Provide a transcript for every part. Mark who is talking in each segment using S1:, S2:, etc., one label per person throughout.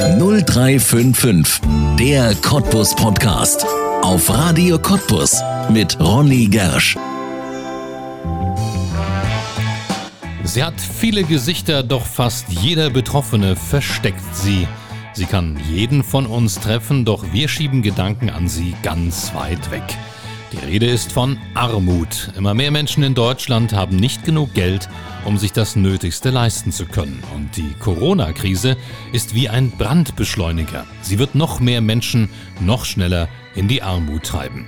S1: 0355, der Cottbus Podcast. Auf Radio Cottbus mit Ronny Gersch.
S2: Sie hat viele Gesichter, doch fast jeder Betroffene versteckt sie. Sie kann jeden von uns treffen, doch wir schieben Gedanken an sie ganz weit weg. Die Rede ist von Armut. Immer mehr Menschen in Deutschland haben nicht genug Geld, um sich das Nötigste leisten zu können. Und die Corona-Krise ist wie ein Brandbeschleuniger. Sie wird noch mehr Menschen noch schneller in die Armut treiben.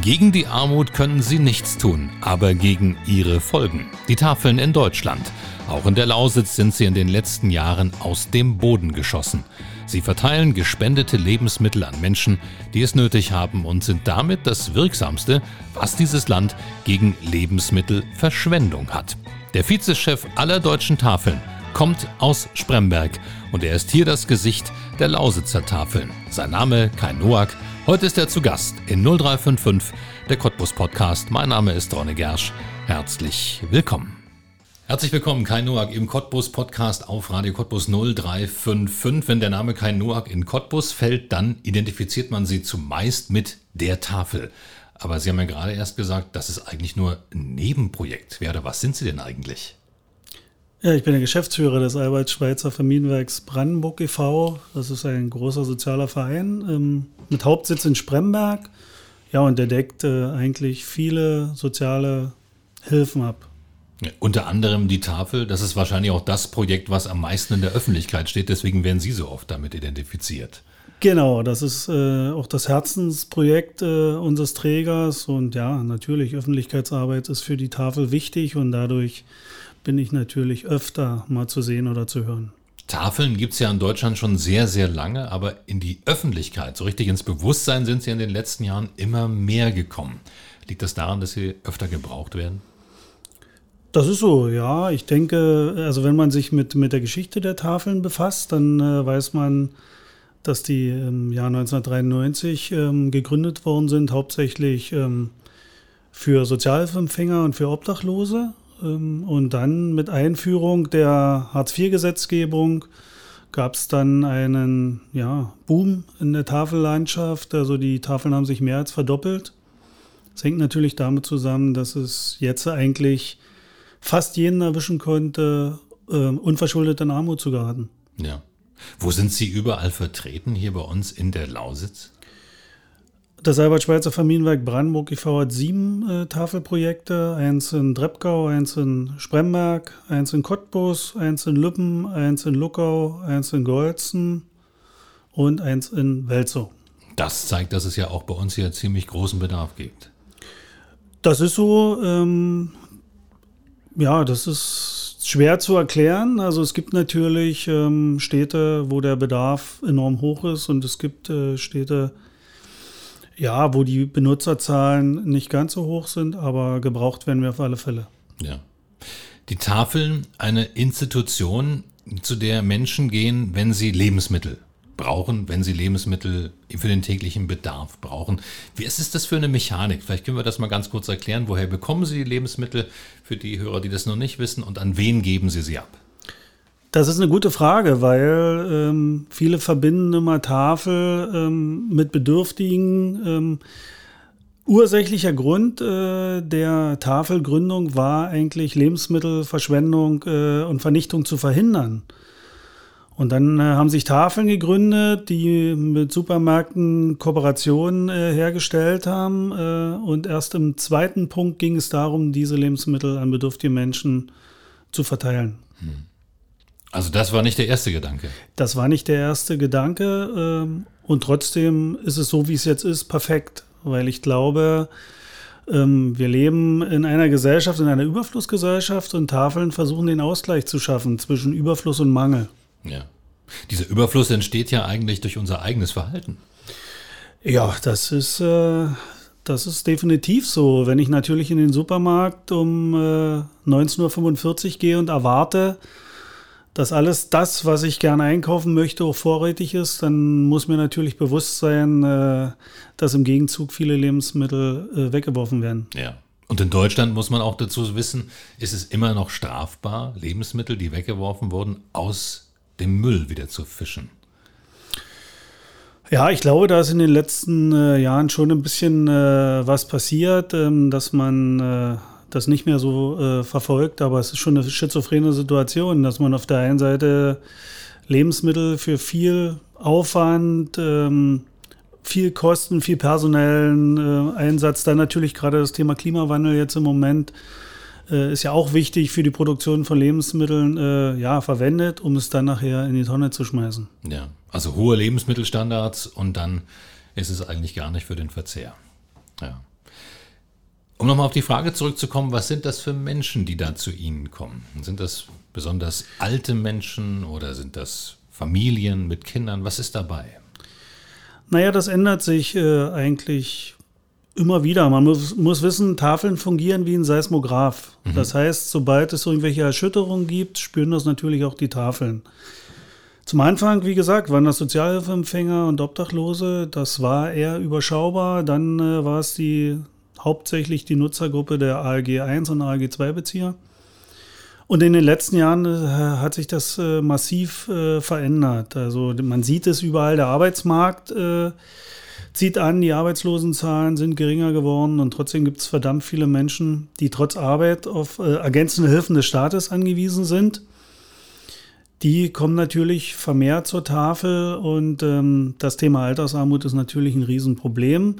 S2: Gegen die Armut können sie nichts tun, aber gegen ihre Folgen. Die Tafeln in Deutschland. Auch in der Lausitz sind sie in den letzten Jahren aus dem Boden geschossen. Sie verteilen gespendete Lebensmittel an Menschen, die es nötig haben und sind damit das Wirksamste, was dieses Land gegen Lebensmittelverschwendung hat. Der Vizechef aller deutschen Tafeln kommt aus Spremberg und er ist hier das Gesicht der Lausitzer Tafeln. Sein Name Kai Noack. Heute ist er zu Gast in 0355, der Cottbus Podcast. Mein Name ist Ronne Gersch. Herzlich willkommen. Herzlich willkommen, Kai Noack im Cottbus Podcast auf Radio Cottbus 0355. Wenn der Name Kai Noack in Cottbus fällt, dann identifiziert man sie zumeist mit der Tafel. Aber Sie haben ja gerade erst gesagt, dass es eigentlich nur ein Nebenprojekt wäre. Was sind Sie denn eigentlich?
S3: Ja, ich bin der Geschäftsführer des Albert-Schweitzer Familienwerks Brandenburg e.V. Das ist ein großer sozialer Verein ähm, mit Hauptsitz in Spremberg. Ja, und der deckt äh, eigentlich viele soziale Hilfen ab.
S2: Ja, unter anderem die Tafel, das ist wahrscheinlich auch das Projekt, was am meisten in der Öffentlichkeit steht, deswegen werden Sie so oft damit identifiziert.
S3: Genau, das ist äh, auch das Herzensprojekt äh, unseres Trägers und ja, natürlich, Öffentlichkeitsarbeit ist für die Tafel wichtig und dadurch bin ich natürlich öfter mal zu sehen oder zu hören.
S2: Tafeln gibt es ja in Deutschland schon sehr, sehr lange, aber in die Öffentlichkeit, so richtig ins Bewusstsein sind sie in den letzten Jahren immer mehr gekommen. Liegt das daran, dass sie öfter gebraucht werden?
S3: Das ist so, ja. Ich denke, also wenn man sich mit, mit der Geschichte der Tafeln befasst, dann äh, weiß man, dass die im Jahr 1993 ähm, gegründet worden sind, hauptsächlich ähm, für Sozialhilfeempfänger und für Obdachlose. Ähm, und dann mit Einführung der Hartz-IV-Gesetzgebung gab es dann einen ja, Boom in der Tafellandschaft. Also die Tafeln haben sich mehr als verdoppelt. Das hängt natürlich damit zusammen, dass es jetzt eigentlich fast jeden erwischen konnte, äh, unverschuldet in Armut zu geraten.
S2: Ja. Wo sind Sie überall vertreten hier bei uns in der Lausitz?
S3: Das Albert-Schweitzer Familienwerk Brandenburg e.V. hat sieben äh, Tafelprojekte. Eins in Dreppgau, eins in Spremberg, eins in Cottbus, eins in Lüppen, eins in Luckau, eins in Golzen und eins in Welzow.
S2: Das zeigt, dass es ja auch bei uns hier ziemlich großen Bedarf gibt.
S3: Das ist so. Ähm, ja, das ist schwer zu erklären. Also es gibt natürlich ähm, Städte, wo der Bedarf enorm hoch ist und es gibt äh, Städte, ja, wo die Benutzerzahlen nicht ganz so hoch sind, aber gebraucht werden wir auf alle Fälle.
S2: Ja. Die Tafeln, eine Institution, zu der Menschen gehen, wenn sie Lebensmittel brauchen, wenn sie Lebensmittel für den täglichen Bedarf brauchen. Wie ist das für eine Mechanik? Vielleicht können wir das mal ganz kurz erklären. Woher bekommen Sie die Lebensmittel für die Hörer, die das noch nicht wissen und an wen geben Sie sie ab?
S3: Das ist eine gute Frage, weil ähm, viele verbinden immer Tafel ähm, mit Bedürftigen. Ähm, ursächlicher Grund äh, der Tafelgründung war eigentlich Lebensmittelverschwendung äh, und Vernichtung zu verhindern. Und dann äh, haben sich Tafeln gegründet, die mit Supermärkten Kooperationen äh, hergestellt haben. Äh, und erst im zweiten Punkt ging es darum, diese Lebensmittel an bedürftige Menschen zu verteilen. Hm.
S2: Also das war nicht der erste Gedanke.
S3: Das war nicht der erste Gedanke. Ähm, und trotzdem ist es so, wie es jetzt ist, perfekt. Weil ich glaube, ähm, wir leben in einer Gesellschaft, in einer Überflussgesellschaft und Tafeln versuchen den Ausgleich zu schaffen zwischen Überfluss und Mangel.
S2: Ja. Dieser Überfluss entsteht ja eigentlich durch unser eigenes Verhalten.
S3: Ja, das ist, äh, das ist definitiv so. Wenn ich natürlich in den Supermarkt um äh, 19.45 Uhr gehe und erwarte, dass alles das, was ich gerne einkaufen möchte, auch vorrätig ist, dann muss mir natürlich bewusst sein, äh, dass im Gegenzug viele Lebensmittel äh, weggeworfen werden.
S2: Ja. Und in Deutschland muss man auch dazu wissen, ist es immer noch strafbar, Lebensmittel, die weggeworfen wurden, aus dem Müll wieder zu fischen.
S3: Ja, ich glaube, da ist in den letzten äh, Jahren schon ein bisschen äh, was passiert, ähm, dass man äh, das nicht mehr so äh, verfolgt. Aber es ist schon eine schizophrene Situation, dass man auf der einen Seite Lebensmittel für viel Aufwand, ähm, viel Kosten, viel personellen äh, Einsatz, dann natürlich gerade das Thema Klimawandel jetzt im Moment äh, ist ja auch wichtig für die Produktion von Lebensmitteln, äh, ja, verwendet, um es dann nachher in die Tonne zu schmeißen.
S2: Ja, also hohe Lebensmittelstandards und dann ist es eigentlich gar nicht für den Verzehr. Ja. Um nochmal auf die Frage zurückzukommen, was sind das für Menschen, die da zu Ihnen kommen? Sind das besonders alte Menschen oder sind das Familien mit Kindern? Was ist dabei?
S3: Naja, das ändert sich äh, eigentlich immer wieder. Man muss, muss, wissen, Tafeln fungieren wie ein Seismograph. Mhm. Das heißt, sobald es irgendwelche Erschütterungen gibt, spüren das natürlich auch die Tafeln. Zum Anfang, wie gesagt, waren das Sozialhilfeempfänger und Obdachlose. Das war eher überschaubar. Dann äh, war es die, hauptsächlich die Nutzergruppe der ALG 1 und ALG 2 Bezieher. Und in den letzten Jahren äh, hat sich das äh, massiv äh, verändert. Also man sieht es überall, der Arbeitsmarkt zieht an, die Arbeitslosenzahlen sind geringer geworden und trotzdem gibt es verdammt viele Menschen, die trotz Arbeit auf äh, ergänzende Hilfen des Staates angewiesen sind. Die kommen natürlich vermehrt zur Tafel und ähm, das Thema Altersarmut ist natürlich ein Riesenproblem.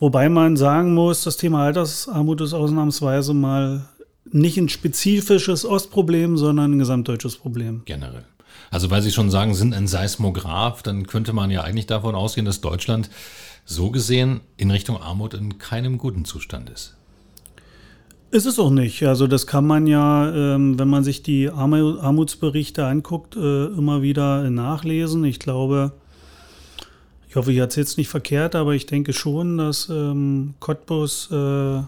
S3: Wobei man sagen muss, das Thema Altersarmut ist ausnahmsweise mal nicht ein spezifisches Ostproblem, sondern ein gesamtdeutsches Problem.
S2: Generell. Also weil Sie schon sagen, sind ein Seismograph, dann könnte man ja eigentlich davon ausgehen, dass Deutschland so gesehen in Richtung Armut in keinem guten Zustand ist.
S3: Ist es auch nicht. Also das kann man ja, ähm, wenn man sich die Armutsberichte anguckt, äh, immer wieder nachlesen. Ich glaube, ich hoffe, ich erzähle es nicht verkehrt, aber ich denke schon, dass ähm, Cottbus äh,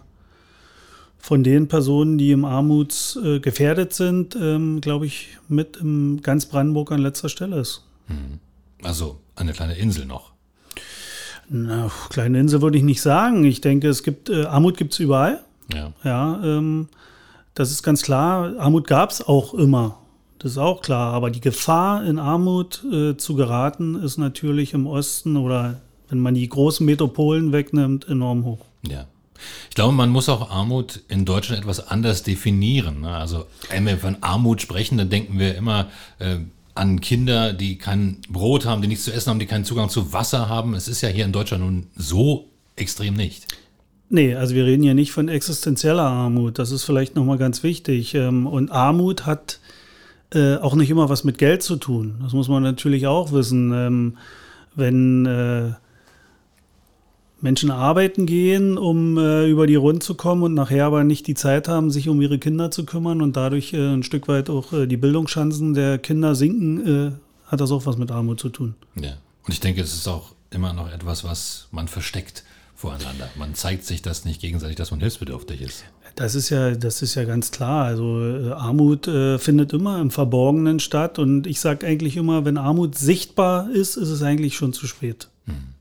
S3: von den Personen, die im Armutsgefährdet sind, ähm, glaube ich, mit im ganz Brandenburg an letzter Stelle ist.
S2: Hm. Also eine kleine Insel noch.
S3: Na, kleine Insel würde ich nicht sagen. Ich denke, es gibt äh, Armut gibt es überall.
S2: Ja.
S3: Ja, ähm, das ist ganz klar. Armut gab es auch immer. Das ist auch klar. Aber die Gefahr, in Armut äh, zu geraten, ist natürlich im Osten oder wenn man die großen Metropolen wegnimmt, enorm hoch.
S2: Ja. Ich glaube, man muss auch Armut in Deutschland etwas anders definieren. Ne? Also, wenn wir von Armut sprechen, dann denken wir immer äh, an Kinder, die kein Brot haben, die nichts zu essen haben, die keinen Zugang zu Wasser haben. Es ist ja hier in Deutschland nun so extrem nicht.
S3: Nee, also wir reden hier nicht von existenzieller Armut. Das ist vielleicht nochmal ganz wichtig. Ähm, und Armut hat äh, auch nicht immer was mit Geld zu tun. Das muss man natürlich auch wissen. Ähm, wenn äh, Menschen arbeiten gehen, um äh, über die Runden zu kommen und nachher aber nicht die Zeit haben, sich um ihre Kinder zu kümmern und dadurch äh, ein Stück weit auch äh, die Bildungschancen der Kinder sinken, äh, hat das auch was mit Armut zu tun.
S2: Ja, und ich denke, es ist auch immer noch etwas, was man versteckt voreinander. Man zeigt sich das nicht gegenseitig, dass man hilfsbedürftig ist.
S3: Das ist ja, das ist ja ganz klar. Also äh, Armut äh, findet immer im Verborgenen statt und ich sage eigentlich immer, wenn Armut sichtbar ist, ist es eigentlich schon zu spät. Hm.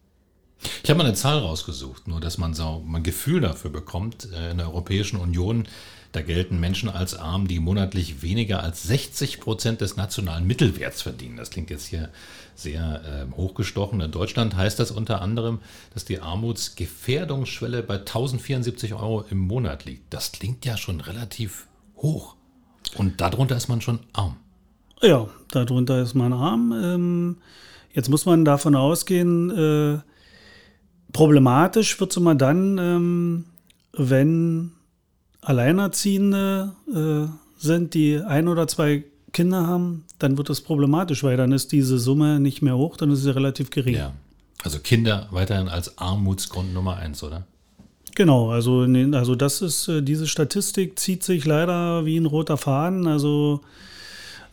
S2: Ich habe mal eine Zahl rausgesucht, nur dass man so ein Gefühl dafür bekommt. Äh, in der Europäischen Union, da gelten Menschen als arm, die monatlich weniger als 60 Prozent des nationalen Mittelwerts verdienen. Das klingt jetzt hier sehr äh, hochgestochen. In Deutschland heißt das unter anderem, dass die Armutsgefährdungsschwelle bei 1074 Euro im Monat liegt. Das klingt ja schon relativ hoch. Und darunter ist man schon arm.
S3: Ja, darunter ist man arm. Ähm, jetzt muss man davon ausgehen, äh, Problematisch wird es immer dann, ähm, wenn Alleinerziehende äh, sind, die ein oder zwei Kinder haben, dann wird es problematisch, weil dann ist diese Summe nicht mehr hoch, dann ist sie relativ gering. Ja.
S2: Also Kinder weiterhin als Armutsgrund Nummer eins, oder?
S3: Genau, also, also das ist, äh, diese Statistik zieht sich leider wie ein roter Faden. Also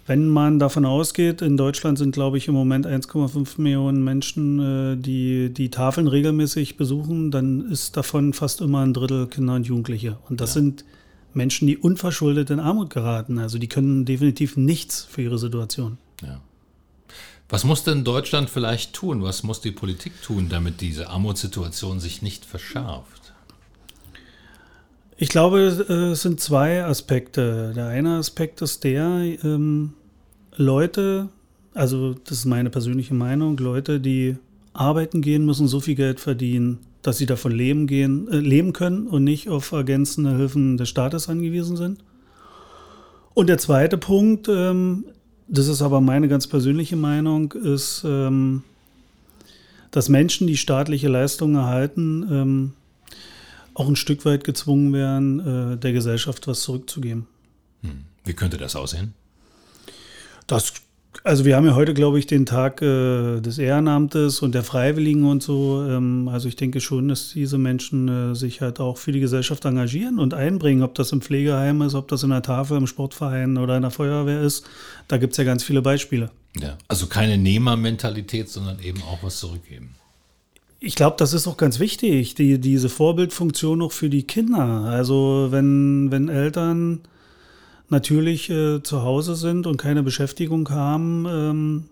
S3: wenn man davon ausgeht, in Deutschland sind, glaube ich, im Moment 1,5 Millionen Menschen, äh, die die Tafeln regelmäßig besuchen, dann ist davon fast immer ein Drittel Kinder und Jugendliche. Und das ja. sind Menschen, die unverschuldet in Armut geraten. Also die können definitiv nichts für ihre Situation.
S2: Ja. Was muss denn Deutschland vielleicht tun? Was muss die Politik tun, damit diese Armutssituation sich nicht verschärft?
S3: Ich glaube, es sind zwei Aspekte. Der eine Aspekt ist der, ähm, Leute, also das ist meine persönliche Meinung, Leute, die arbeiten gehen, müssen so viel Geld verdienen, dass sie davon leben, gehen, äh, leben können und nicht auf ergänzende Hilfen des Staates angewiesen sind. Und der zweite Punkt, ähm, das ist aber meine ganz persönliche Meinung, ist, ähm, dass Menschen, die staatliche Leistungen erhalten, ähm, auch ein Stück weit gezwungen werden, äh, der Gesellschaft was zurückzugeben.
S2: Hm. Wie könnte das aussehen?
S3: Das also wir haben ja heute, glaube ich, den Tag äh, des Ehrenamtes und der Freiwilligen und so. Ähm, also ich denke schon, dass diese Menschen äh, sich halt auch für die Gesellschaft engagieren und einbringen, ob das im Pflegeheim ist, ob das in der Tafel, im Sportverein oder in der Feuerwehr ist. Da gibt es ja ganz viele Beispiele.
S2: Ja, also keine Nehmermentalität, sondern eben auch was zurückgeben.
S3: Ich glaube, das ist auch ganz wichtig, die, diese Vorbildfunktion auch für die Kinder. Also wenn, wenn Eltern natürlich äh, zu Hause sind und keine Beschäftigung haben ähm,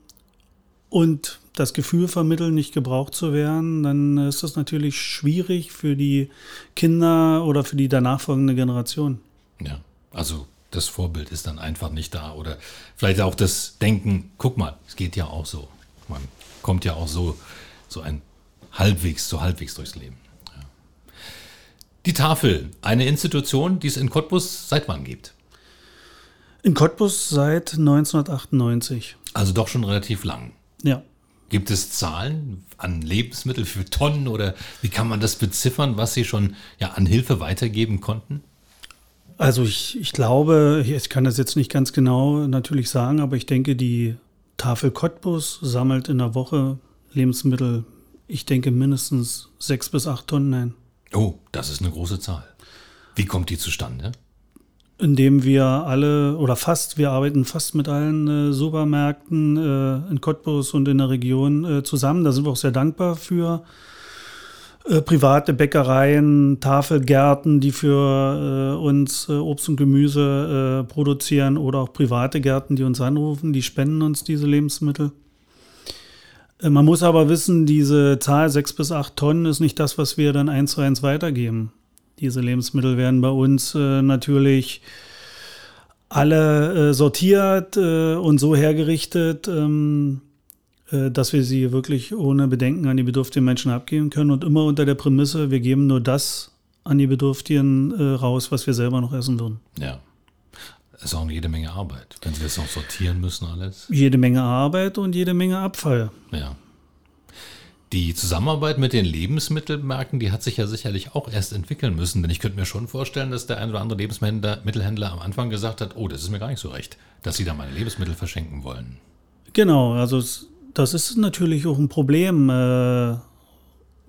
S3: und das Gefühl vermitteln, nicht gebraucht zu werden, dann ist das natürlich schwierig für die Kinder oder für die danach folgende Generation.
S2: Ja, also das Vorbild ist dann einfach nicht da oder vielleicht auch das Denken, guck mal, es geht ja auch so. Man kommt ja auch so, so ein halbwegs, so halbwegs durchs Leben. Ja. Die Tafel, eine Institution, die es in Cottbus seit wann gibt?
S3: In Cottbus seit 1998.
S2: Also doch schon relativ lang.
S3: Ja.
S2: Gibt es Zahlen an Lebensmittel für Tonnen oder wie kann man das beziffern, was Sie schon ja, an Hilfe weitergeben konnten?
S3: Also ich, ich glaube, ich kann das jetzt nicht ganz genau natürlich sagen, aber ich denke, die Tafel Cottbus sammelt in der Woche Lebensmittel, ich denke mindestens sechs bis acht Tonnen ein.
S2: Oh, das ist eine große Zahl. Wie kommt die zustande?
S3: indem wir alle oder fast, wir arbeiten fast mit allen äh, Supermärkten äh, in Cottbus und in der Region äh, zusammen. Da sind wir auch sehr dankbar für. Äh, private Bäckereien, Tafelgärten, die für äh, uns äh, Obst und Gemüse produzieren oder auch private Gärten, die uns anrufen, die spenden uns diese Lebensmittel. Man muss aber wissen, diese Zahl sechs bis acht Tonnen ist nicht das, was wir dann eins zu eins weitergeben. Diese Lebensmittel werden bei uns äh, natürlich alle äh, sortiert äh, und so hergerichtet, ähm, äh, dass wir sie wirklich ohne Bedenken an die bedürftigen Menschen abgeben können und immer unter der Prämisse, wir geben nur das an die Bedürftigen äh, raus, was wir selber noch essen würden.
S2: Ja. Das ist auch jede Menge Arbeit, wenn Sie das noch sortieren müssen alles.
S3: Jede Menge Arbeit und jede Menge Abfall.
S2: Ja. Die Zusammenarbeit mit den Lebensmittelmärkten, die hat sich ja sicherlich auch erst entwickeln müssen. Denn ich könnte mir schon vorstellen, dass der ein oder andere Lebensmittelhändler am Anfang gesagt hat, oh, das ist mir gar nicht so recht, dass sie da meine Lebensmittel verschenken wollen.
S3: Genau, also das ist natürlich auch ein Problem. Äh,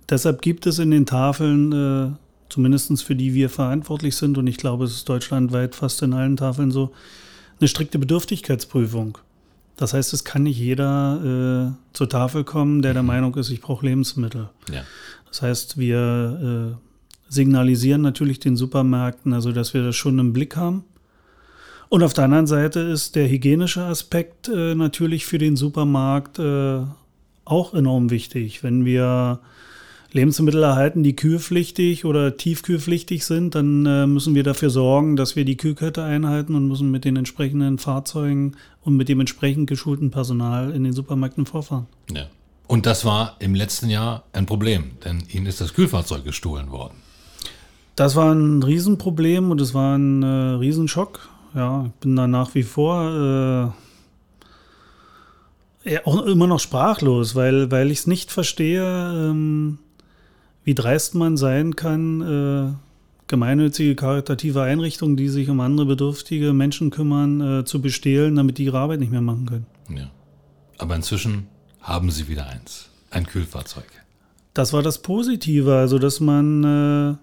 S3: deshalb gibt es in den Tafeln, äh, zumindest für die wir verantwortlich sind, und ich glaube, es ist deutschlandweit fast in allen Tafeln so, eine strikte Bedürftigkeitsprüfung. Das heißt, es kann nicht jeder äh, zur Tafel kommen, der der mhm. Meinung ist, ich brauche Lebensmittel.
S2: Ja.
S3: Das heißt, wir äh, signalisieren natürlich den Supermärkten, also dass wir das schon im Blick haben. Und auf der anderen Seite ist der hygienische Aspekt äh, natürlich für den Supermarkt äh, auch enorm wichtig. Wenn wir Lebensmittel erhalten, die kühlpflichtig oder tiefkühlpflichtig sind, dann äh, müssen wir dafür sorgen, dass wir die Kühlkette einhalten und müssen mit den entsprechenden Fahrzeugen und mit dem entsprechend geschulten Personal in den Supermärkten vorfahren.
S2: Ja. Und das war im letzten Jahr ein Problem, denn Ihnen ist das Kühlfahrzeug gestohlen worden.
S3: Das war ein Riesenproblem und es war ein äh, Riesenschock. Ja, ich bin da nach wie vor äh, ja, auch immer noch sprachlos, weil, weil ich es nicht verstehe, ähm, wie dreist man sein kann, äh, gemeinnützige karitative Einrichtungen, die sich um andere bedürftige Menschen kümmern, äh, zu bestehlen, damit die ihre Arbeit nicht mehr machen können.
S2: Ja. Aber inzwischen haben sie wieder eins, ein Kühlfahrzeug.
S3: Das war das Positive, also dass man äh,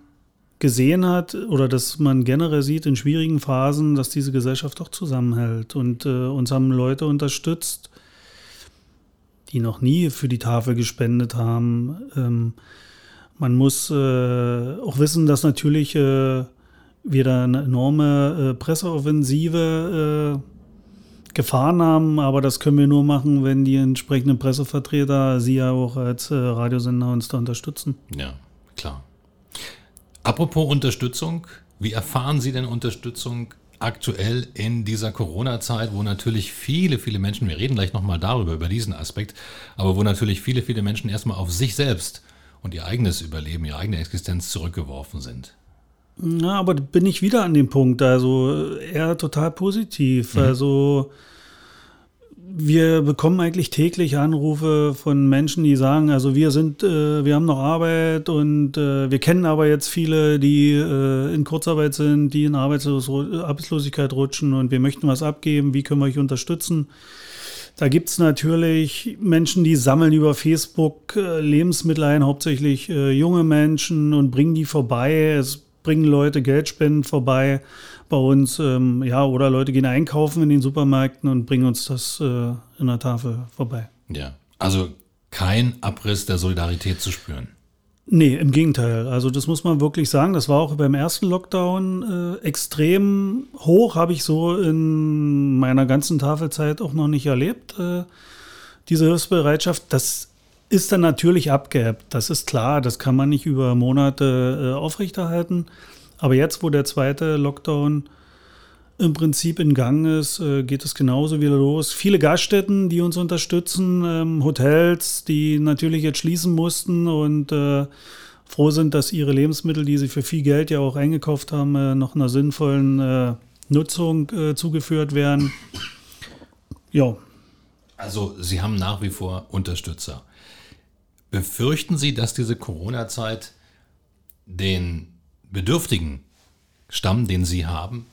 S3: gesehen hat oder dass man generell sieht in schwierigen Phasen, dass diese Gesellschaft doch zusammenhält. Und äh, uns haben Leute unterstützt, die noch nie für die Tafel gespendet haben. Ähm, man muss äh, auch wissen, dass natürlich äh, wir da eine enorme äh, Presseoffensive äh, gefahren haben, aber das können wir nur machen, wenn die entsprechenden Pressevertreter, Sie ja auch als äh, Radiosender uns da unterstützen.
S2: Ja, klar. Apropos Unterstützung, wie erfahren Sie denn Unterstützung aktuell in dieser Corona-Zeit, wo natürlich viele, viele Menschen, wir reden gleich nochmal darüber, über diesen Aspekt, aber wo natürlich viele, viele Menschen erstmal auf sich selbst und ihr eigenes Überleben, ihre eigene Existenz zurückgeworfen sind.
S3: Na, aber bin ich wieder an dem Punkt, also eher total positiv. Mhm. Also wir bekommen eigentlich täglich Anrufe von Menschen, die sagen, also wir sind, äh, wir haben noch Arbeit und äh, wir kennen aber jetzt viele, die äh, in Kurzarbeit sind, die in Arbeitslos Arbeitslosigkeit rutschen und wir möchten was abgeben, wie können wir euch unterstützen? Da gibt es natürlich Menschen, die sammeln über Facebook äh, Lebensmittel ein, hauptsächlich äh, junge Menschen und bringen die vorbei. Es bringen Leute Geldspenden vorbei bei uns, ähm, ja, oder Leute gehen einkaufen in den Supermärkten und bringen uns das äh, in der Tafel vorbei.
S2: Ja, also kein Abriss der Solidarität zu spüren.
S3: Nee, im Gegenteil. Also das muss man wirklich sagen. Das war auch beim ersten Lockdown äh, extrem hoch, habe ich so in meiner ganzen Tafelzeit auch noch nicht erlebt. Äh, diese Hilfsbereitschaft, das ist dann natürlich abgeebbt. Das ist klar, das kann man nicht über Monate äh, aufrechterhalten. Aber jetzt, wo der zweite Lockdown im Prinzip in Gang ist, äh, geht es genauso wieder los. Viele Gaststätten, die uns unterstützen, ähm, Hotels, die natürlich jetzt schließen mussten und äh, froh sind, dass ihre Lebensmittel, die sie für viel Geld ja auch eingekauft haben, äh, noch einer sinnvollen Nutzung zugeführt werden. Ja.
S2: Also Sie haben nach wie vor Unterstützer. Befürchten Sie, dass diese Corona-Zeit den bedürftigen Stamm, den Sie haben,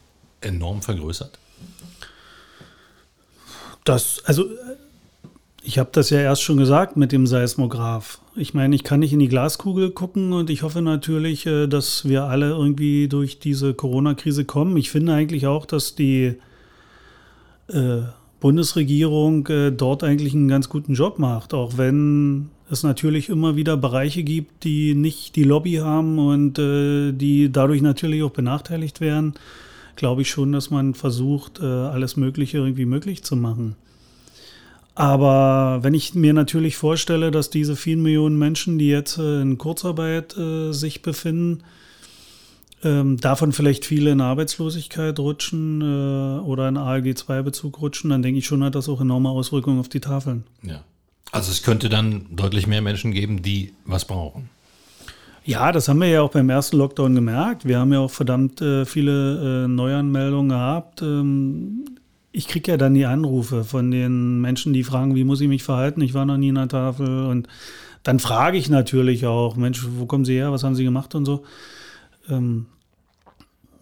S2: enorm vergrößert?
S3: Das, also ich habe das ja erst schon gesagt mit dem Seismograph. Ich meine, ich kann nicht in die Glaskugel gucken und ich hoffe natürlich, äh, dass wir alle irgendwie durch diese Corona-Krise kommen. Ich finde eigentlich auch, dass die äh, Bundesregierung äh, dort eigentlich einen ganz guten Job macht, auch wenn es natürlich immer wieder Bereiche gibt, die nicht die Lobby haben und äh, die dadurch natürlich auch benachteiligt werden, glaube ich schon, dass man versucht, äh, alles Mögliche irgendwie möglich zu machen. Aber wenn ich mir natürlich vorstelle, dass diese vielen Millionen Menschen, die jetzt äh, in Kurzarbeit äh, sich befinden, ähm, davon vielleicht viele in Arbeitslosigkeit rutschen oder in ALG-2-Bezug rutschen, dann denke ich schon, hat das auch enorme Auswirkungen auf die Tafeln.
S2: Ja. Also es könnte dann deutlich mehr Menschen geben, die was brauchen.
S3: Ja, das haben wir ja auch beim ersten Lockdown gemerkt. Wir haben ja auch verdammt äh, viele äh, Neuanmeldungen gehabt. Ähm, ich kriege ja dann die Anrufe von den Menschen, die fragen, wie muss ich mich verhalten? Ich war noch nie in der Tafel. Und dann frage ich natürlich auch, Mensch, wo kommen Sie her? Was haben Sie gemacht und so. Ähm,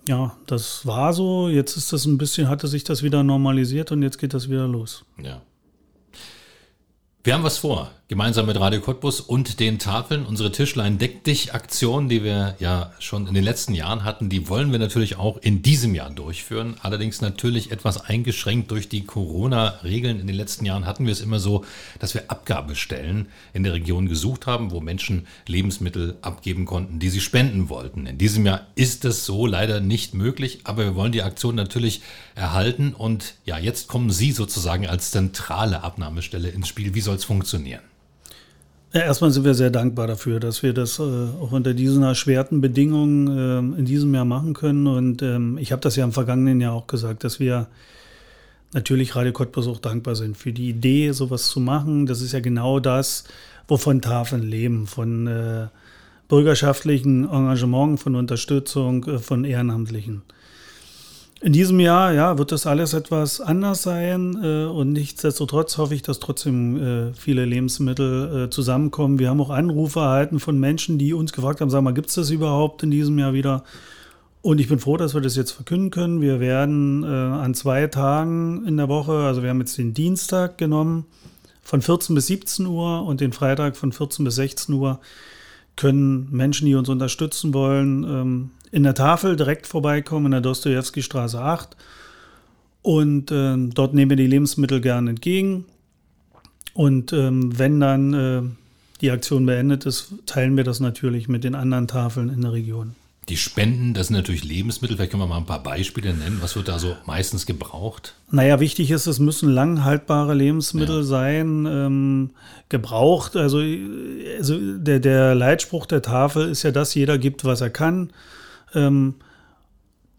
S3: ja, das war so. Jetzt ist das ein bisschen, hatte sich das wieder normalisiert und jetzt geht das wieder los.
S2: Ja. Wir haben was vor, gemeinsam mit Radio Cottbus und den Tafeln. Unsere Tischlein Deck dich Aktion, die wir ja schon in den letzten Jahren hatten, die wollen wir natürlich auch in diesem Jahr durchführen. Allerdings natürlich etwas eingeschränkt durch die Corona-Regeln. In den letzten Jahren hatten wir es immer so, dass wir Abgabestellen in der Region gesucht haben, wo Menschen Lebensmittel abgeben konnten, die sie spenden wollten. In diesem Jahr ist es so leider nicht möglich, aber wir wollen die Aktion natürlich erhalten und ja, jetzt kommen Sie sozusagen als zentrale Abnahmestelle ins Spiel. Wie soll es funktionieren?
S3: Ja, erstmal sind wir sehr dankbar dafür, dass wir das äh, auch unter diesen erschwerten Bedingungen äh, in diesem Jahr machen können. Und ähm, ich habe das ja im vergangenen Jahr auch gesagt, dass wir natürlich Radio Cottbus auch dankbar sind für die Idee, sowas zu machen. Das ist ja genau das, wovon Tafeln leben, von äh, bürgerschaftlichen Engagement, von Unterstützung, äh, von Ehrenamtlichen. In diesem Jahr ja, wird das alles etwas anders sein äh, und nichtsdestotrotz hoffe ich, dass trotzdem äh, viele Lebensmittel äh, zusammenkommen. Wir haben auch Anrufe erhalten von Menschen, die uns gefragt haben, sag mal, gibt es das überhaupt in diesem Jahr wieder? Und ich bin froh, dass wir das jetzt verkünden können. Wir werden äh, an zwei Tagen in der Woche, also wir haben jetzt den Dienstag genommen, von 14 bis 17 Uhr und den Freitag von 14 bis 16 Uhr können Menschen, die uns unterstützen wollen, ähm, in der Tafel direkt vorbeikommen, in der Dostojewski-Straße 8. Und ähm, dort nehmen wir die Lebensmittel gerne entgegen. Und ähm, wenn dann äh, die Aktion beendet ist, teilen wir das natürlich mit den anderen Tafeln in der Region.
S2: Die Spenden, das sind natürlich Lebensmittel. Vielleicht können wir mal ein paar Beispiele nennen. Was wird da so meistens gebraucht?
S3: Naja, wichtig ist, es müssen langhaltbare Lebensmittel ja. sein. Ähm, gebraucht, also, also der, der Leitspruch der Tafel ist ja, dass jeder gibt, was er kann. Ähm,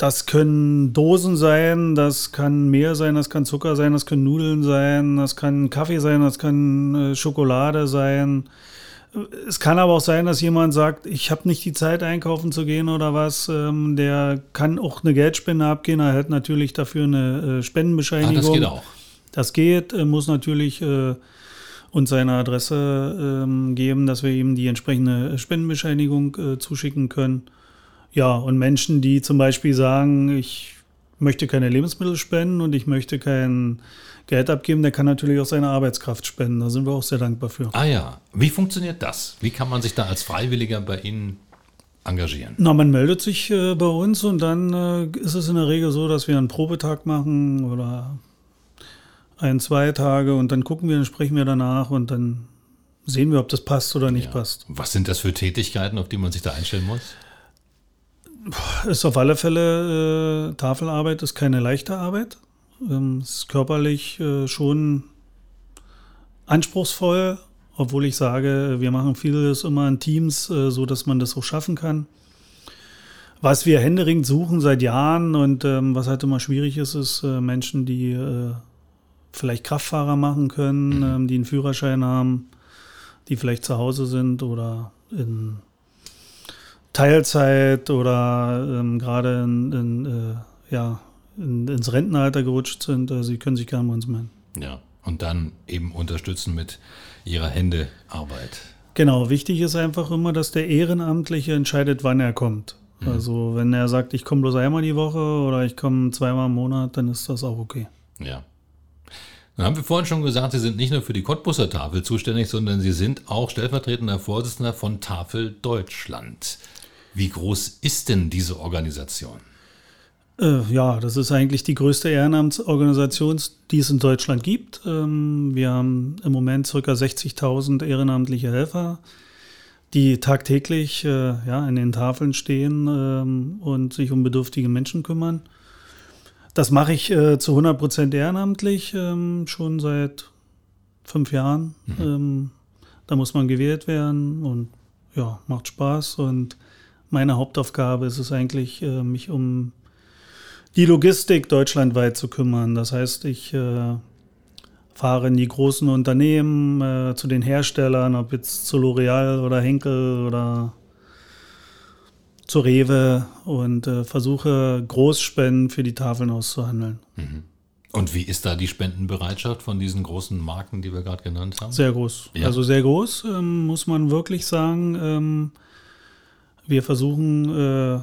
S3: Das können Dosen sein, das kann Mehl sein, das kann Zucker sein, das können Nudeln sein, das kann Kaffee sein, das kann äh, Schokolade sein. Es kann aber auch sein, dass jemand sagt, ich habe nicht die Zeit einkaufen zu gehen oder was. Ähm, der kann auch eine Geldspende abgehen, er hat natürlich dafür eine äh, Spendenbescheinigung. Ah, das geht auch. Das geht, äh, muss natürlich äh, uns seine Adresse ähm, geben, dass wir ihm die entsprechende Spendenbescheinigung äh, zuschicken können. Ja, und Menschen, die zum Beispiel sagen, ich möchte keine Lebensmittel spenden und ich möchte kein Geld abgeben, der kann natürlich auch seine Arbeitskraft spenden. Da sind wir auch sehr dankbar für.
S2: Ah ja, wie funktioniert das? Wie kann man sich da als Freiwilliger bei Ihnen engagieren?
S3: Na, man meldet sich äh, bei uns und dann äh, ist es in der Regel so, dass wir einen Probetag machen oder ein, zwei Tage und dann gucken wir, dann sprechen wir danach und dann sehen wir, ob das passt oder nicht ja. passt.
S2: Was sind das für Tätigkeiten, auf die man sich da einstellen muss?
S3: Ist auf alle Fälle, äh, Tafelarbeit ist keine leichte Arbeit. Ähm, ist körperlich äh, schon anspruchsvoll, obwohl ich sage, wir machen vieles immer in Teams, äh, so dass man das auch schaffen kann. Was wir händeringend suchen seit Jahren und ähm, was halt immer schwierig ist, ist äh, Menschen, die äh, vielleicht Kraftfahrer machen können, ähm, die einen Führerschein haben, die vielleicht zu Hause sind oder in Teilzeit oder ähm, gerade in, in, äh, ja, in, ins Rentenalter gerutscht sind. Also sie können sich gerne bei uns melden.
S2: Ja, und dann eben unterstützen mit ihrer Händearbeit.
S3: Genau, wichtig ist einfach immer, dass der Ehrenamtliche entscheidet, wann er kommt. Mhm. Also wenn er sagt, ich komme bloß einmal die Woche oder ich komme zweimal im Monat, dann ist das auch okay.
S2: Ja. Dann haben wir vorhin schon gesagt, Sie sind nicht nur für die Cottbusser Tafel zuständig, sondern Sie sind auch stellvertretender Vorsitzender von Tafel Deutschland. Wie groß ist denn diese Organisation?
S3: Äh, ja, das ist eigentlich die größte Ehrenamtsorganisation, die es in Deutschland gibt. Ähm, wir haben im Moment ca. 60.000 ehrenamtliche Helfer, die tagtäglich äh, ja, an den Tafeln stehen ähm, und sich um bedürftige Menschen kümmern. Das mache ich äh, zu 100 Prozent ehrenamtlich, ähm, schon seit fünf Jahren. Mhm. Ähm, da muss man gewählt werden und ja, macht Spaß. Und meine Hauptaufgabe ist es eigentlich, äh, mich um die Logistik deutschlandweit zu kümmern. Das heißt, ich äh, fahre in die großen Unternehmen, äh, zu den Herstellern, ob jetzt zu L'Oreal oder Henkel oder zu Rewe und äh, versuche Großspenden für die Tafeln auszuhandeln. Mhm.
S2: Und wie ist da die Spendenbereitschaft von diesen großen Marken, die wir gerade genannt haben?
S3: Sehr groß. Ja. Also sehr groß, ähm, muss man wirklich sagen. Ähm, wir versuchen, äh,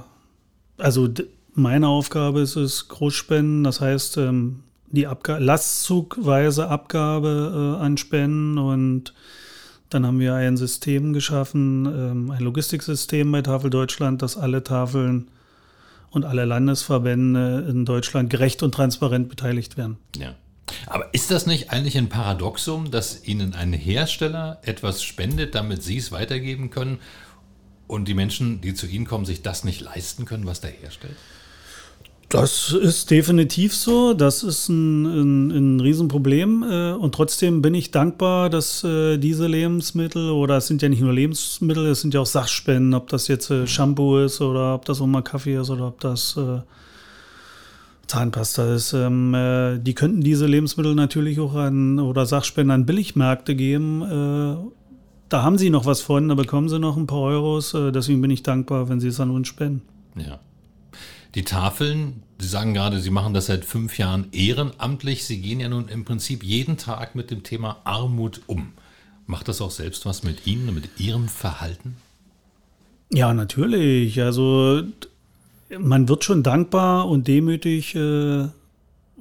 S3: also meine Aufgabe ist es, Großspenden, das heißt ähm, die Abga Lastzugweise Abgabe äh, an Spenden und dann haben wir ein System geschaffen, ähm, ein Logistiksystem bei Tafel Deutschland, dass alle Tafeln und alle Landesverbände in Deutschland gerecht und transparent beteiligt werden.
S2: Ja. Aber ist das nicht eigentlich ein Paradoxum, dass Ihnen ein Hersteller etwas spendet, damit Sie es weitergeben können und die Menschen, die zu Ihnen kommen, sich das nicht leisten können, was der herstellt?
S3: Das ist definitiv so. Das ist ein, ein, ein Riesenproblem. Äh, und trotzdem bin ich dankbar, dass äh, diese Lebensmittel, oder es sind ja nicht nur Lebensmittel, es sind ja auch Sachspenden, ob das jetzt äh, Shampoo ist oder ob das mal Kaffee ist oder ob das Zahnpasta ist. Ähm, die könnten diese Lebensmittel natürlich auch an oder Sachspenden an Billigmärkte geben. Da haben sie noch was von, da bekommen sie noch ein paar Euros. Deswegen bin ich dankbar, wenn sie es an uns spenden.
S2: Ja. Die Tafeln, Sie sagen gerade, Sie machen das seit fünf Jahren ehrenamtlich. Sie gehen ja nun im Prinzip jeden Tag mit dem Thema Armut um. Macht das auch selbst was mit Ihnen, mit Ihrem Verhalten?
S3: Ja, natürlich. Also man wird schon dankbar und demütig äh,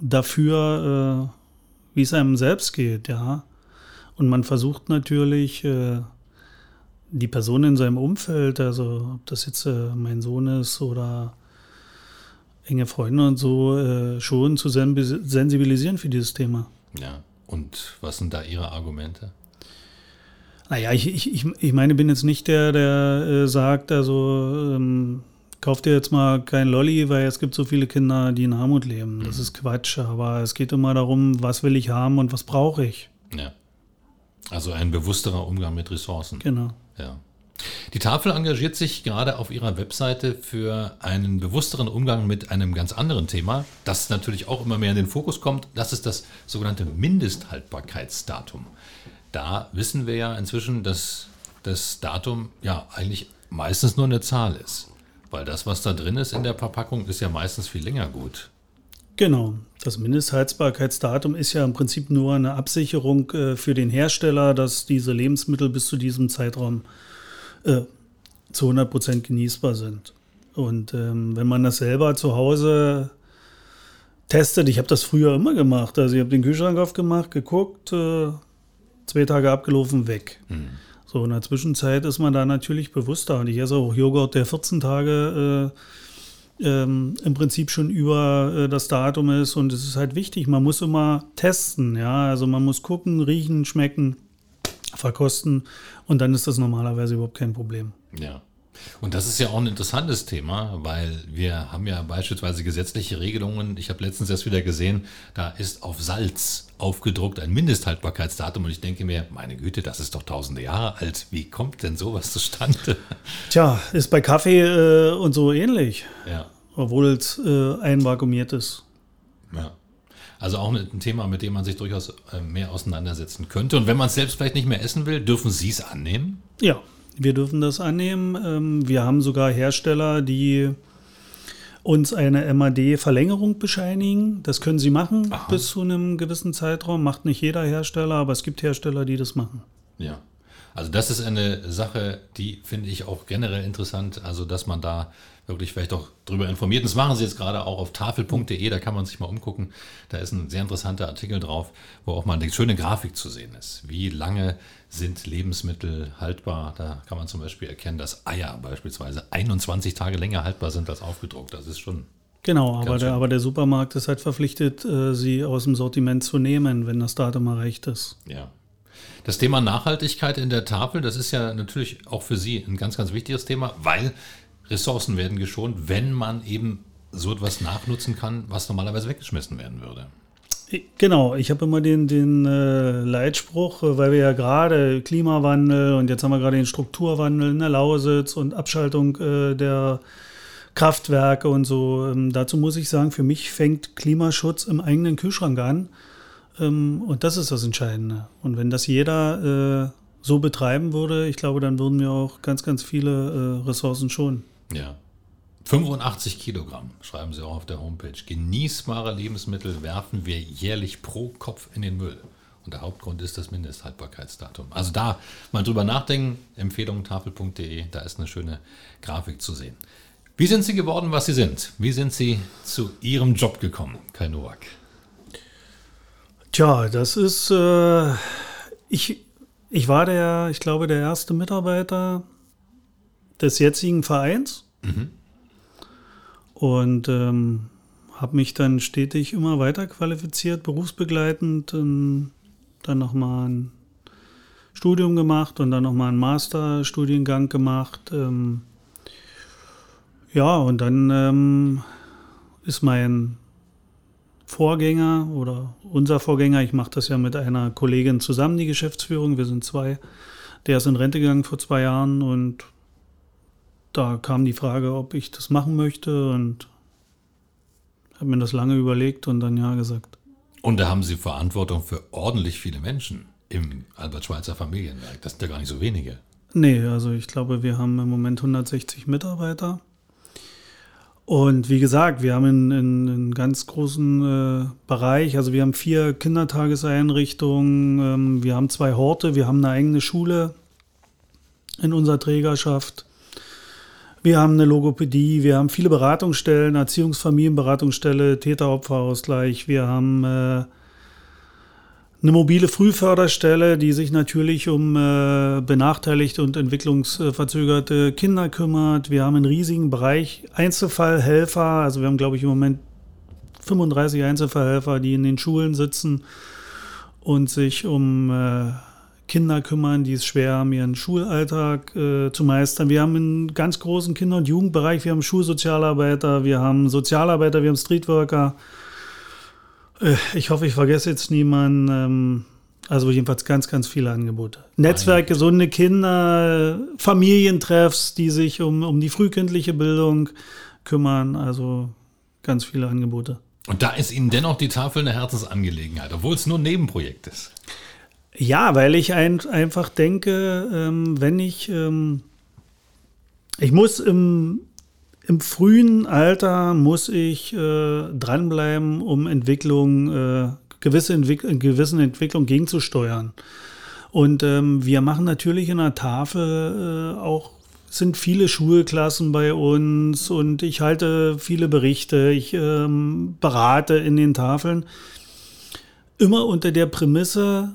S3: dafür, äh, wie es einem selbst geht, ja. Und man versucht natürlich äh, die Person in seinem Umfeld, also ob das jetzt äh, mein Sohn ist oder enge Freunde und so äh, schon zu sensibilisieren für dieses Thema.
S2: Ja, und was sind da Ihre Argumente?
S3: Naja, ich, ich, ich meine, bin jetzt nicht der, der äh, sagt, also ähm, kauf dir jetzt mal kein Lolli, weil es gibt so viele Kinder, die in Armut leben. Das mhm. ist Quatsch, aber es geht immer darum, was will ich haben und was brauche ich.
S2: Ja. Also ein bewussterer Umgang mit Ressourcen.
S3: Genau.
S2: Ja. Die Tafel engagiert sich gerade auf ihrer Webseite für einen bewussteren Umgang mit einem ganz anderen Thema, das natürlich auch immer mehr in den Fokus kommt. Das ist das sogenannte Mindesthaltbarkeitsdatum. Da wissen wir ja inzwischen, dass das Datum ja eigentlich meistens nur eine Zahl ist. Weil das, was da drin ist in der Verpackung, ist ja meistens viel länger gut.
S3: Genau. Das Mindesthaltbarkeitsdatum ist ja im Prinzip nur eine Absicherung äh, für den Hersteller, dass diese Lebensmittel bis zu diesem Zeitraum zu 100 Prozent genießbar sind. Und ähm, wenn man das selber zu Hause testet, ich habe das früher immer gemacht. Also ich habe den Kühlschrank aufgemacht, geguckt, äh, zwei Tage abgelaufen, weg. Mhm. So in der Zwischenzeit ist man da natürlich bewusster. Und ich esse auch Joghurt, der 14 Tage äh, ähm, im Prinzip schon über äh, das Datum ist. Und es ist halt wichtig, man muss immer testen. Ja, also man muss gucken, riechen, schmecken verkosten und dann ist das normalerweise überhaupt kein Problem.
S2: Ja. Und das ist ja auch ein interessantes Thema, weil wir haben ja beispielsweise gesetzliche Regelungen. Ich habe letztens erst wieder gesehen, da ist auf Salz aufgedruckt ein Mindesthaltbarkeitsdatum und ich denke mir, meine Güte, das ist doch tausende Jahre alt. Wie kommt denn sowas zustande?
S3: Tja, ist bei Kaffee äh, und so ähnlich. Ja. Obwohl es äh, einvakuumiert ist.
S2: Ja. Also auch ein Thema, mit dem man sich durchaus äh, mehr auseinandersetzen könnte. Und wenn man es selbst vielleicht nicht mehr essen will, dürfen Sie es annehmen?
S3: Ja, wir dürfen das annehmen. Ähm, wir haben sogar Hersteller, die uns eine MAD-Verlängerung bescheinigen. Das können sie machen Aha. bis zu einem gewissen Zeitraum. Macht nicht jeder Hersteller, aber es gibt Hersteller, die das machen.
S2: Ja. Also das ist eine Sache, die finde ich auch generell interessant. Also dass man da wirklich vielleicht auch darüber informiert. Und das machen sie jetzt gerade auch auf tafel.de, da kann man sich mal umgucken. Da ist ein sehr interessanter Artikel drauf, wo auch mal eine schöne Grafik zu sehen ist. Wie lange sind Lebensmittel haltbar? Da kann man zum Beispiel erkennen, dass Eier beispielsweise 21 Tage länger haltbar sind als aufgedruckt. Das ist schon
S3: Genau, aber der, aber der, Supermarkt ist halt verpflichtet, äh, sie aus dem Sortiment zu nehmen, wenn das Datum erreicht ist.
S2: Ja. Das Thema Nachhaltigkeit in der Tafel, das ist ja natürlich auch für Sie ein ganz, ganz wichtiges Thema, weil Ressourcen werden geschont, wenn man eben so etwas nachnutzen kann, was normalerweise weggeschmissen werden würde.
S3: Genau, ich habe immer den, den äh, Leitspruch, äh, weil wir ja gerade Klimawandel und jetzt haben wir gerade den Strukturwandel in der Lausitz und Abschaltung äh, der Kraftwerke und so. Ähm, dazu muss ich sagen, für mich fängt Klimaschutz im eigenen Kühlschrank an. Ähm, und das ist das Entscheidende. Und wenn das jeder äh, so betreiben würde, ich glaube, dann würden wir auch ganz, ganz viele äh, Ressourcen schonen.
S2: Ja. 85 Kilogramm, schreiben Sie auch auf der Homepage. Genießbare Lebensmittel werfen wir jährlich pro Kopf in den Müll. Und der Hauptgrund ist das Mindesthaltbarkeitsdatum. Also da mal drüber nachdenken. Empfehlung tafel.de, da ist eine schöne Grafik zu sehen. Wie sind Sie geworden, was Sie sind? Wie sind Sie zu Ihrem Job gekommen, Kai Nowak?
S3: Tja, das ist, äh, ich, ich war der, ich glaube, der erste Mitarbeiter des jetzigen Vereins. Mhm. Und ähm, habe mich dann stetig immer weiter qualifiziert, berufsbegleitend. Ähm, dann nochmal ein Studium gemacht und dann nochmal einen Masterstudiengang gemacht. Ähm, ja, und dann ähm, ist mein Vorgänger oder unser Vorgänger, ich mache das ja mit einer Kollegin zusammen, die Geschäftsführung, wir sind zwei, der ist in Rente gegangen vor zwei Jahren und da kam die Frage, ob ich das machen möchte und habe mir das lange überlegt und dann ja gesagt.
S2: Und da haben Sie Verantwortung für ordentlich viele Menschen im Albert-Schweitzer Familienwerk. Das sind ja gar nicht so wenige.
S3: Nee, also ich glaube, wir haben im Moment 160 Mitarbeiter. Und wie gesagt, wir haben einen, einen ganz großen äh, Bereich. Also wir haben vier Kindertageseinrichtungen, ähm, wir haben zwei Horte, wir haben eine eigene Schule in unserer Trägerschaft. Wir haben eine Logopädie, wir haben viele Beratungsstellen, Erziehungsfamilienberatungsstelle, Täteropferausgleich, wir haben äh, eine mobile Frühförderstelle, die sich natürlich um äh, benachteiligte und entwicklungsverzögerte Kinder kümmert. Wir haben einen riesigen Bereich Einzelfallhelfer, also wir haben, glaube ich, im Moment 35 Einzelfallhelfer, die in den Schulen sitzen und sich um äh, Kinder kümmern, die es schwer haben, ihren Schulalltag äh, zu meistern. Wir haben einen ganz großen Kinder- und Jugendbereich, wir haben Schulsozialarbeiter, wir haben Sozialarbeiter, wir haben Streetworker. Äh, ich hoffe, ich vergesse jetzt niemanden. Ähm, Also jedenfalls ganz, ganz viele Angebote. Netzwerk gesunde Kinder, Familientreffs, die sich um, um die frühkindliche Bildung kümmern. Also ganz viele Angebote.
S2: Und da ist Ihnen dennoch die Tafel eine Herzensangelegenheit, obwohl es nur ein Nebenprojekt ist.
S3: Ja, weil ich ein, einfach denke, ähm, wenn ich, ähm, ich muss im, im frühen Alter, muss ich äh, dranbleiben, um Entwicklung, äh, gewisse Entwick gewissen Entwicklung gegenzusteuern. Und ähm, wir machen natürlich in der Tafel äh, auch sind viele Schulklassen bei uns und ich halte viele Berichte, ich ähm, berate in den Tafeln. Immer unter der Prämisse,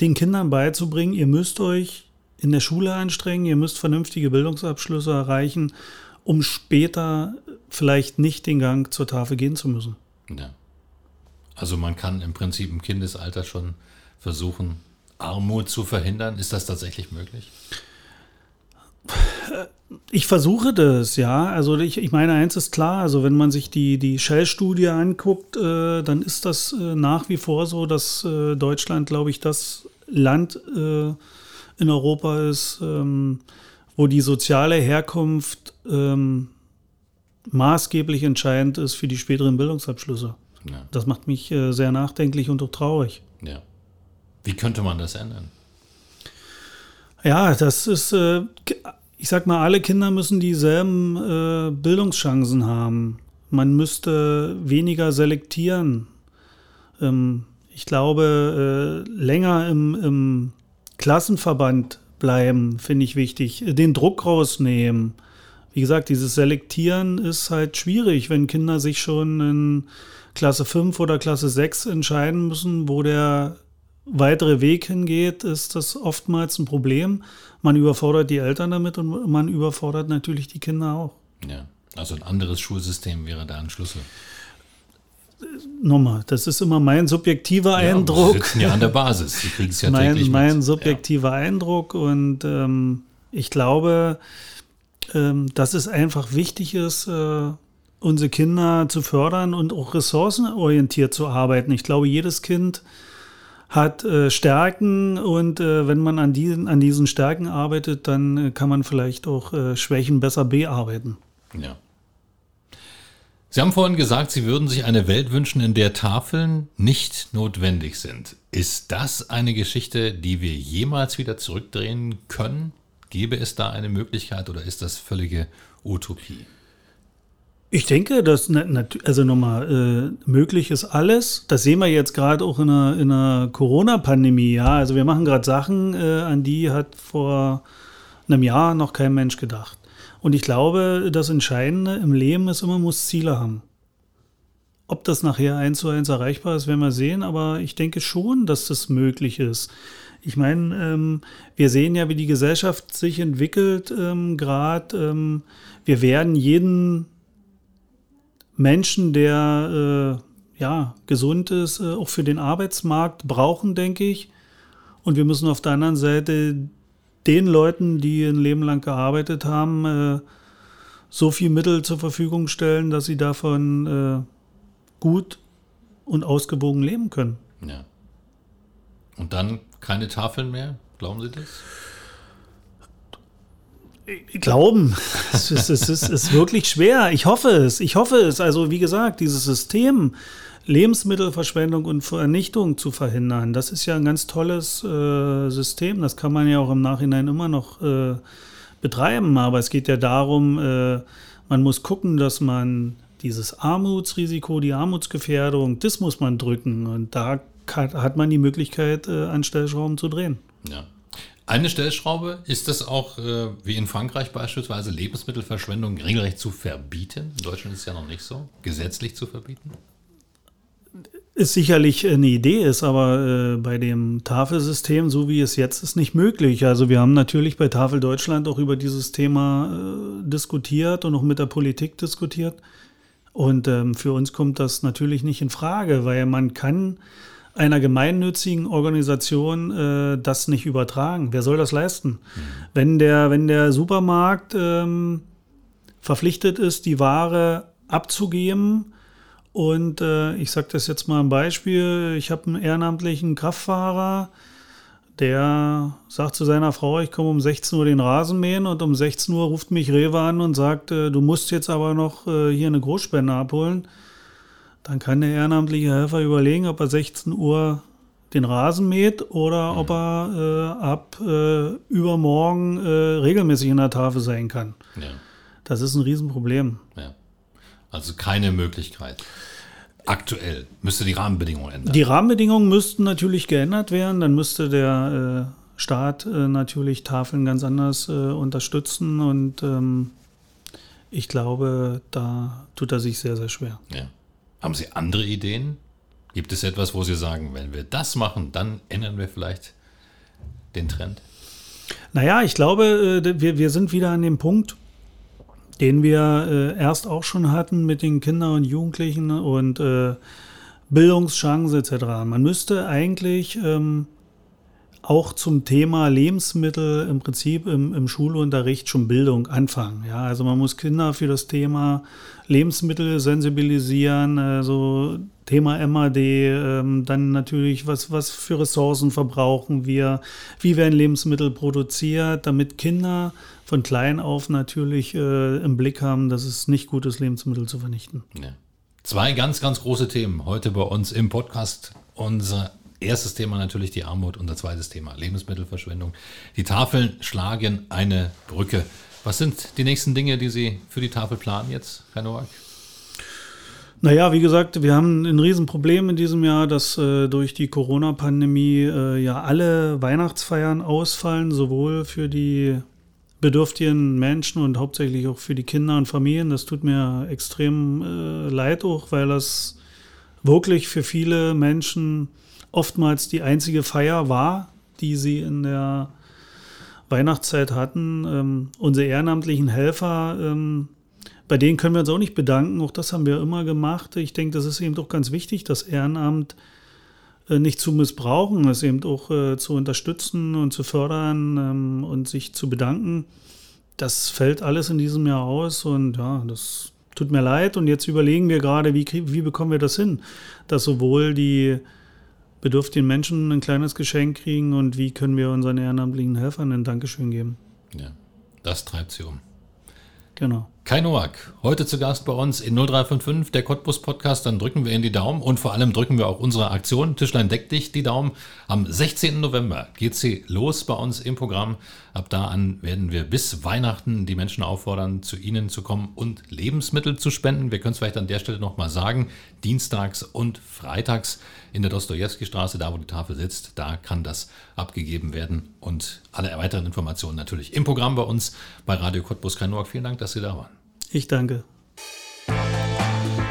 S3: den Kindern beizubringen, ihr müsst euch in der Schule anstrengen, ihr müsst vernünftige Bildungsabschlüsse erreichen, um später vielleicht nicht den Gang zur Tafel gehen zu müssen.
S2: Ja. Also man kann im Prinzip im Kindesalter schon versuchen, Armut zu verhindern. Ist das tatsächlich möglich?
S3: Ich versuche das, ja. Also ich, ich meine, eins ist klar, also wenn man sich die, die Shell-Studie anguckt, äh, dann ist das äh, nach wie vor so, dass äh, Deutschland, glaube ich, das Land äh, in Europa ist, ähm, wo die soziale Herkunft ähm, maßgeblich entscheidend ist für die späteren Bildungsabschlüsse. Ja. Das macht mich äh, sehr nachdenklich und auch traurig.
S2: Ja. Wie könnte man das ändern?
S3: Ja, das ist, äh, ich sag mal, alle Kinder müssen dieselben äh, Bildungschancen haben. Man müsste weniger selektieren. Ähm, ich glaube, äh, länger im, im Klassenverband bleiben, finde ich wichtig. Den Druck rausnehmen. Wie gesagt, dieses Selektieren ist halt schwierig, wenn Kinder sich schon in Klasse 5 oder Klasse 6 entscheiden müssen, wo der weitere Weg hingeht, ist das oftmals ein Problem. Man überfordert die Eltern damit und man überfordert natürlich die Kinder auch.
S2: Ja, also ein anderes Schulsystem wäre da ein Schlüssel.
S3: Nochmal, das ist immer mein subjektiver ja, Eindruck. Sie
S2: sitzen ja an der Basis, Sie kriegen es ja
S3: mein,
S2: täglich
S3: Mein mit. subjektiver ja. Eindruck und ähm, ich glaube, ähm, dass es einfach wichtig ist, äh, unsere Kinder zu fördern und auch ressourcenorientiert zu arbeiten. Ich glaube, jedes Kind hat äh, Stärken und äh, wenn man an diesen, an diesen Stärken arbeitet, dann äh, kann man vielleicht auch äh, Schwächen besser bearbeiten.
S2: Ja. Sie haben vorhin gesagt, Sie würden sich eine Welt wünschen, in der Tafeln nicht notwendig sind. Ist das eine Geschichte, die wir jemals wieder zurückdrehen können? Gäbe es da eine Möglichkeit oder ist das völlige Utopie?
S3: Ich denke, dass also nochmal äh, möglich ist alles. Das sehen wir jetzt gerade auch in einer, in einer Corona-Pandemie. Ja, also wir machen gerade Sachen, äh, an die hat vor einem Jahr noch kein Mensch gedacht. Und ich glaube, das Entscheidende im Leben ist immer, man muss Ziele haben. Ob das nachher eins zu eins erreichbar ist, werden wir sehen. Aber ich denke schon, dass das möglich ist. Ich meine, ähm, wir sehen ja, wie die Gesellschaft sich entwickelt. Ähm, gerade ähm, wir werden jeden Menschen, der äh, ja, gesund ist, äh, auch für den Arbeitsmarkt brauchen, denke ich. Und wir müssen auf der anderen Seite den Leuten, die ein Leben lang gearbeitet haben, äh, so viel Mittel zur Verfügung stellen, dass sie davon äh, gut und ausgewogen leben können.
S2: Ja. Und dann keine Tafeln mehr? Glauben Sie das?
S3: Glauben. Es ist, es, ist, ist wirklich schwer. Ich hoffe es. Ich hoffe es. Also, wie gesagt, dieses System, Lebensmittelverschwendung und Vernichtung zu verhindern, das ist ja ein ganz tolles äh, System. Das kann man ja auch im Nachhinein immer noch äh, betreiben. Aber es geht ja darum, äh, man muss gucken, dass man dieses Armutsrisiko, die Armutsgefährdung, das muss man drücken. Und da hat man die Möglichkeit, äh, an Stellschrauben zu drehen.
S2: Ja. Eine Stellschraube ist das auch, äh, wie in Frankreich beispielsweise, Lebensmittelverschwendung regelrecht zu verbieten. In Deutschland ist es ja noch nicht so, gesetzlich zu verbieten.
S3: Ist sicherlich eine Idee, ist aber äh, bei dem Tafelsystem, so wie es jetzt ist, nicht möglich. Also wir haben natürlich bei Tafel Deutschland auch über dieses Thema äh, diskutiert und auch mit der Politik diskutiert. Und ähm, für uns kommt das natürlich nicht in Frage, weil man kann einer gemeinnützigen Organisation äh, das nicht übertragen. Wer soll das leisten? Mhm. Wenn, der, wenn der Supermarkt ähm, verpflichtet ist, die Ware abzugeben, und äh, ich sage das jetzt mal ein Beispiel, ich habe einen ehrenamtlichen Kraftfahrer, der sagt zu seiner Frau, ich komme um 16 Uhr den Rasen mähen und um 16 Uhr ruft mich Rewe an und sagt, äh, du musst jetzt aber noch äh, hier eine Großspende abholen. Dann kann der ehrenamtliche Helfer überlegen, ob er 16 Uhr den Rasen mäht oder mhm. ob er äh, ab äh, übermorgen äh, regelmäßig in der Tafel sein kann. Ja. Das ist ein Riesenproblem.
S2: Ja. Also keine Möglichkeit. Aktuell müsste die Rahmenbedingungen ändern.
S3: Die Rahmenbedingungen müssten natürlich geändert werden. Dann müsste der äh, Staat äh, natürlich Tafeln ganz anders äh, unterstützen. Und ähm, ich glaube, da tut er sich sehr, sehr schwer.
S2: Ja. Haben Sie andere Ideen? Gibt es etwas, wo Sie sagen, wenn wir das machen, dann ändern wir vielleicht den Trend?
S3: Naja, ich glaube, äh, wir, wir sind wieder an dem Punkt, den wir äh, erst auch schon hatten mit den Kindern und Jugendlichen und äh, Bildungschancen etc. Man müsste eigentlich ähm, auch zum Thema Lebensmittel im Prinzip im, im, Schulunterricht schon Bildung anfangen. Ja, also man muss Kinder für das Thema Lebensmittel sensibilisieren, also Thema MAD, ähm, dann natürlich, was, was für Ressourcen verbrauchen wir, wie werden Lebensmittel produziert, damit Kinder von klein auf natürlich äh, im Blick haben, dass es nicht gut ist, Lebensmittel zu vernichten.
S2: Ja. Zwei ganz, ganz große Themen heute bei uns im Podcast. Unser erstes Thema natürlich die Armut, unser zweites Thema Lebensmittelverschwendung. Die Tafeln schlagen eine Brücke. Was sind die nächsten Dinge, die Sie für die Tafel planen jetzt, Herr Nowak?
S3: Naja, wie gesagt, wir haben ein Riesenproblem in diesem Jahr, dass äh, durch die Corona-Pandemie äh, ja alle Weihnachtsfeiern ausfallen, sowohl für die bedürftigen Menschen und hauptsächlich auch für die Kinder und Familien. Das tut mir extrem äh, leid auch, weil das wirklich für viele Menschen oftmals die einzige Feier war, die sie in der Weihnachtszeit hatten. Ähm, unsere ehrenamtlichen Helfer, ähm, bei denen können wir uns auch nicht bedanken. Auch das haben wir immer gemacht. Ich denke, das ist eben doch ganz wichtig, das Ehrenamt äh, nicht zu missbrauchen, es eben auch äh, zu unterstützen und zu fördern ähm, und sich zu bedanken. Das fällt alles in diesem Jahr aus und ja, das tut mir leid. Und jetzt überlegen wir gerade, wie, wie bekommen wir das hin, dass sowohl die bedürftigen Menschen ein kleines Geschenk kriegen und wie können wir unseren ehrenamtlichen Helfern ein Dankeschön geben.
S2: Ja, das treibt sie um.
S3: Genau.
S2: Kai Noack, heute zu Gast bei uns in 0355, der Cottbus Podcast. Dann drücken wir Ihnen die Daumen und vor allem drücken wir auch unsere Aktion Tischlein deck dich die Daumen. Am 16. November geht sie los bei uns im Programm. Ab da an werden wir bis Weihnachten die Menschen auffordern, zu Ihnen zu kommen und Lebensmittel zu spenden. Wir können es vielleicht an der Stelle nochmal sagen. Dienstags und freitags in der Dostojewski-Straße, da wo die Tafel sitzt, da kann das abgegeben werden. Und alle weiteren Informationen natürlich im Programm bei uns bei Radio Cottbus Kai Noack. Vielen Dank, dass Sie da waren.
S3: Ich danke.